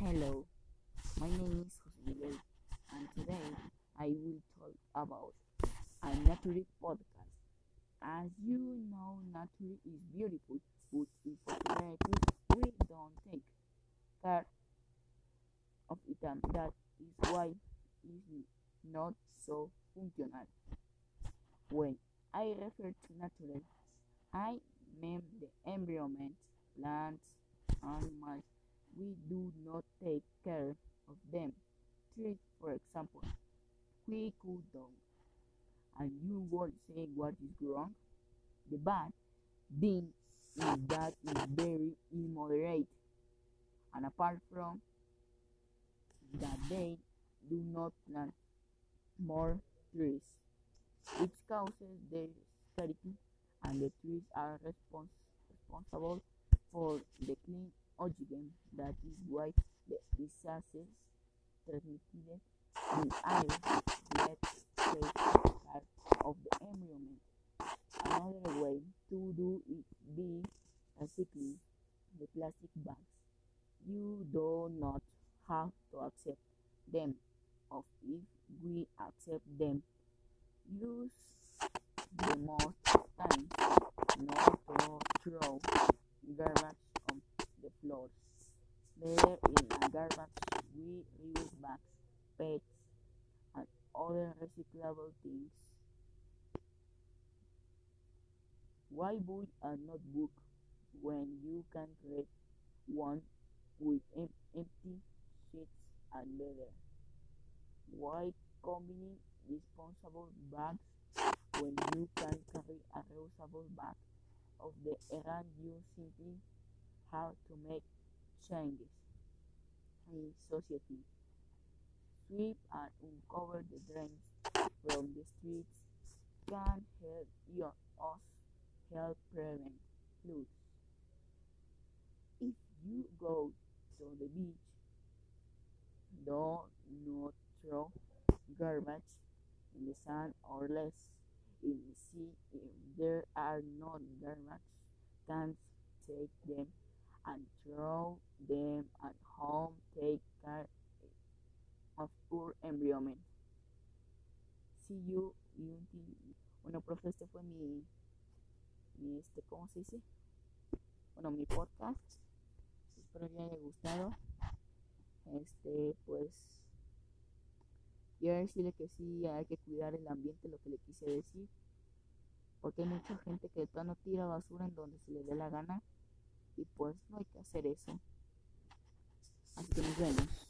Hello, my name is Jose and today I will talk about a nature podcast. As you know, nature is beautiful, but we don't take care of it, and that is why it's not so functional. When I refer to nature, I mean the environment, plants, animals. We do not take care of them. Trees, for example, we cut down, and you won't say what is wrong. The bad thing is that is very immoderate, and apart from that, they do not plant more trees, which causes their scarcity, and the trees are respons- responsible for the clean oxygen. That is why the diseases transmitted in air. Let's take care of the environment. Another way to do it be recycling the plastic bags. You do not have to accept them, or if we accept them, use the most time not to Better in a garbage we reuse bags, pets, and other recyclable things. Why buy a notebook when you can create one with em- empty sheets and leather? Why combining disposable bags when you can carry a reusable bag? of the errand you simply have to make changes in society. Sweep and uncover the drains from the streets can help you us help prevent floods. If you go to the beach, do not throw garbage in the sand or less in the sea if there are no garbage cans take them and throw them at home take care of our environment. See you bueno profe este fue mi mi este cómo se dice bueno mi podcast. Espero que haya gustado. Este pues quiero decirle que sí hay que cuidar el ambiente lo que le quise decir porque hay mucha gente que de plano tira basura en donde se le dé la gana y pues no hay que hacer eso. Así que nos vemos